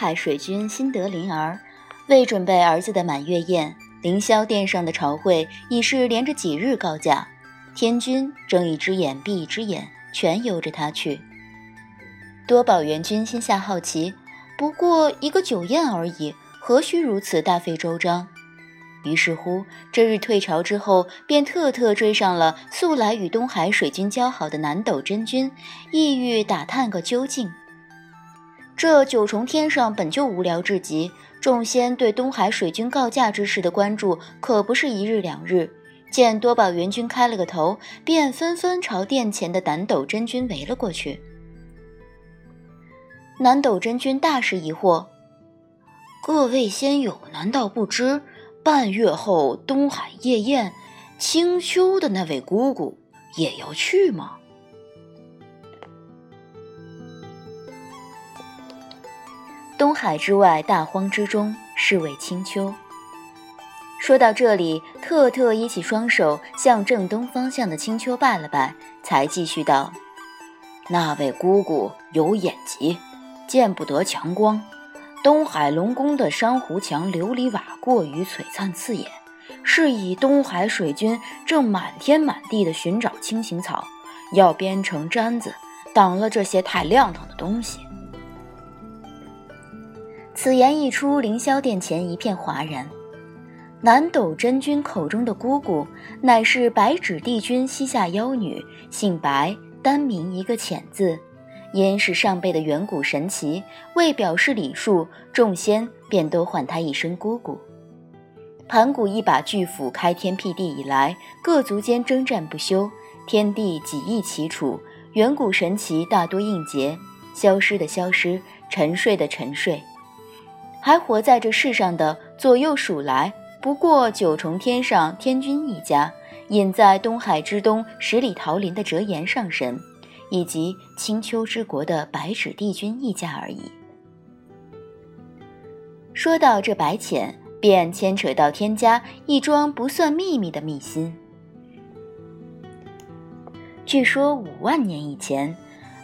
海水军辛德灵儿，为准备儿子的满月宴，凌霄殿上的朝会已是连着几日告假。天君睁一只眼闭一只眼，全由着他去。多宝元君心下好奇，不过一个酒宴而已，何须如此大费周章？于是乎，这日退朝之后，便特特追上了素来与东海水军交好的南斗真君，意欲打探个究竟。这九重天上本就无聊至极，众仙对东海水军告假之事的关注可不是一日两日。见多宝元君开了个头，便纷纷朝殿前的南斗真君围了过去。南斗真君大是疑惑：“各位仙友难道不知？”半月后，东海夜宴，青丘的那位姑姑也要去吗？东海之外，大荒之中，是为青丘。说到这里，特特依起双手，向正东方向的青丘拜了拜，才继续道：“那位姑姑有眼疾，见不得强光。”东海龙宫的珊瑚墙琉璃瓦过于璀璨刺眼，是以东海水军正满天满地的寻找青行草，要编成毡子挡了这些太亮堂的东西。此言一出，凌霄殿前一片哗然。南斗真君口中的姑姑，乃是白纸帝君膝下妖女，姓白，单名一个浅字。因是上辈的远古神奇，为表示礼数，众仙便都唤她一声姑姑。盘古一把巨斧开天辟地以来，各族间征战不休，天地几易其处，远古神奇大多应劫，消失的消失，沉睡的沉睡，还活在这世上的左右数来，不过九重天上天君一家，隐在东海之东十里桃林的折颜上神。以及青丘之国的白芷帝君一家而已。说到这白浅，便牵扯到天家一桩不算秘密的秘辛。据说五万年以前，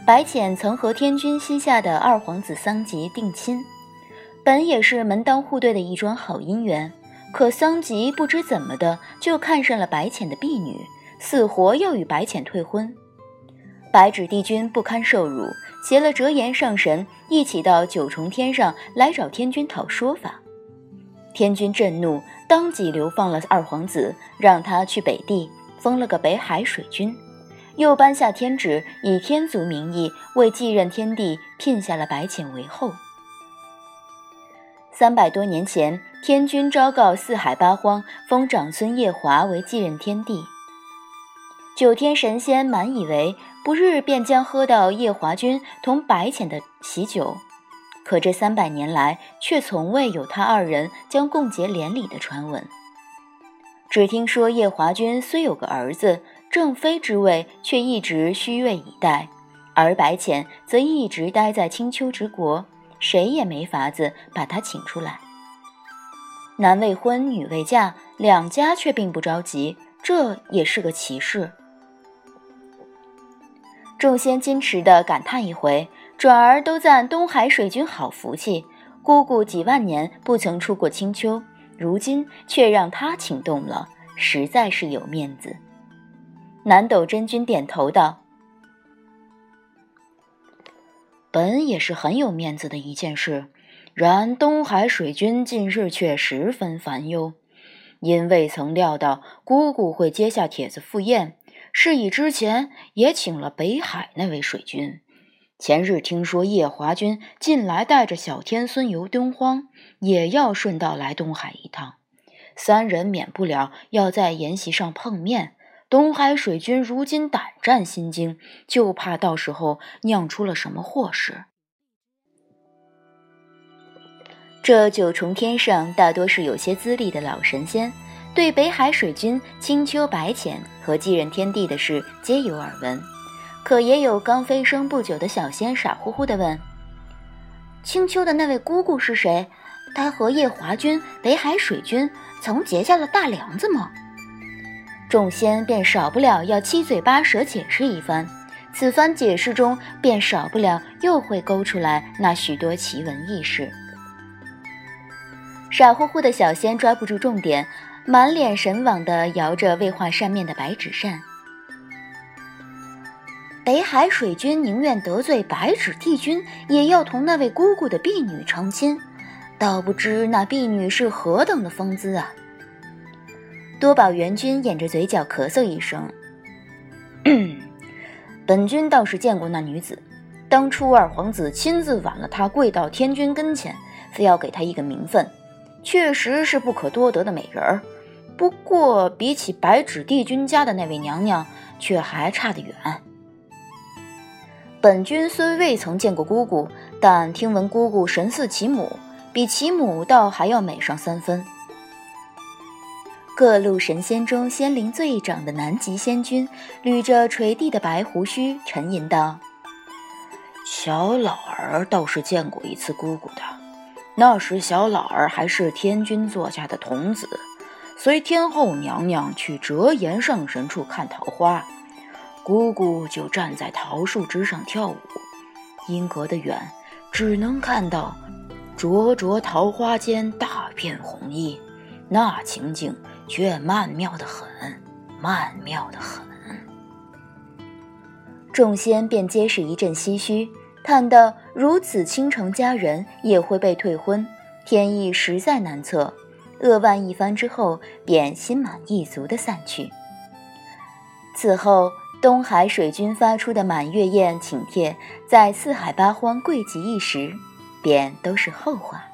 白浅曾和天君膝下的二皇子桑吉定亲，本也是门当户对的一桩好姻缘。可桑吉不知怎么的，就看上了白浅的婢女，死活要与白浅退婚。白纸帝君不堪受辱，携了折颜上神一起到九重天上来找天君讨说法。天君震怒，当即流放了二皇子，让他去北地封了个北海水君，又颁下天旨，以天族名义为继任天帝聘下了白浅为后。三百多年前，天君昭告四海八荒，封长孙夜华为继任天帝。九天神仙满以为。不日便将喝到夜华君同白浅的喜酒，可这三百年来却从未有他二人将共结连理的传闻。只听说夜华君虽有个儿子，正妃之位却一直虚位以待，而白浅则一直待在青丘之国，谁也没法子把他请出来。男未婚，女未嫁，两家却并不着急，这也是个奇事。众仙矜持地感叹一回，转而都赞东海水君好福气。姑姑几万年不曾出过青丘，如今却让他请动了，实在是有面子。南斗真君点头道：“本也是很有面子的一件事，然东海水君近日却十分烦忧，因未曾料到姑姑会接下帖子赴宴。”是以之前也请了北海那位水君，前日听说夜华君近来带着小天孙游东荒，也要顺道来东海一趟，三人免不了要在筵席上碰面。东海水君如今胆战心惊，就怕到时候酿出了什么祸事。这九重天上大多是有些资历的老神仙。对北海水君青丘白浅和继任天帝的事皆有耳闻，可也有刚飞升不久的小仙傻乎乎地问：“青丘的那位姑姑是谁？她和夜华君、北海水君曾结下了大梁子吗？”众仙便少不了要七嘴八舌解释一番，此番解释中便少不了又会勾出来那许多奇闻异事。傻乎乎的小仙抓不住重点，满脸神往地摇着未画扇面的白纸扇。北海水君宁愿得罪白纸帝君，也要同那位姑姑的婢女成亲，倒不知那婢女是何等的风姿啊！多宝元君掩着嘴角咳嗽一声：“ 本君倒是见过那女子，当初二皇子亲自挽了她跪到天君跟前，非要给她一个名分，确实是不可多得的美人儿。不过比起白纸帝君家的那位娘娘，却还差得远。”本君虽未曾见过姑姑，但听闻姑姑神似其母，比其母倒还要美上三分。各路神仙中仙龄最长的南极仙君，捋着垂地的白胡须，沉吟道：“小老儿倒是见过一次姑姑的，那时小老儿还是天君座下的童子，随天后娘娘去折颜上神处看桃花。”姑姑就站在桃树枝上跳舞，因隔得远，只能看到灼灼桃花间大片红衣，那情景却曼妙的很，曼妙的很。众仙便皆是一阵唏嘘，叹道：“如此倾城佳人也会被退婚，天意实在难测。”扼腕一番之后，便心满意足的散去。此后。东海水君发出的满月宴请帖，在四海八荒贵极一时，便都是后话。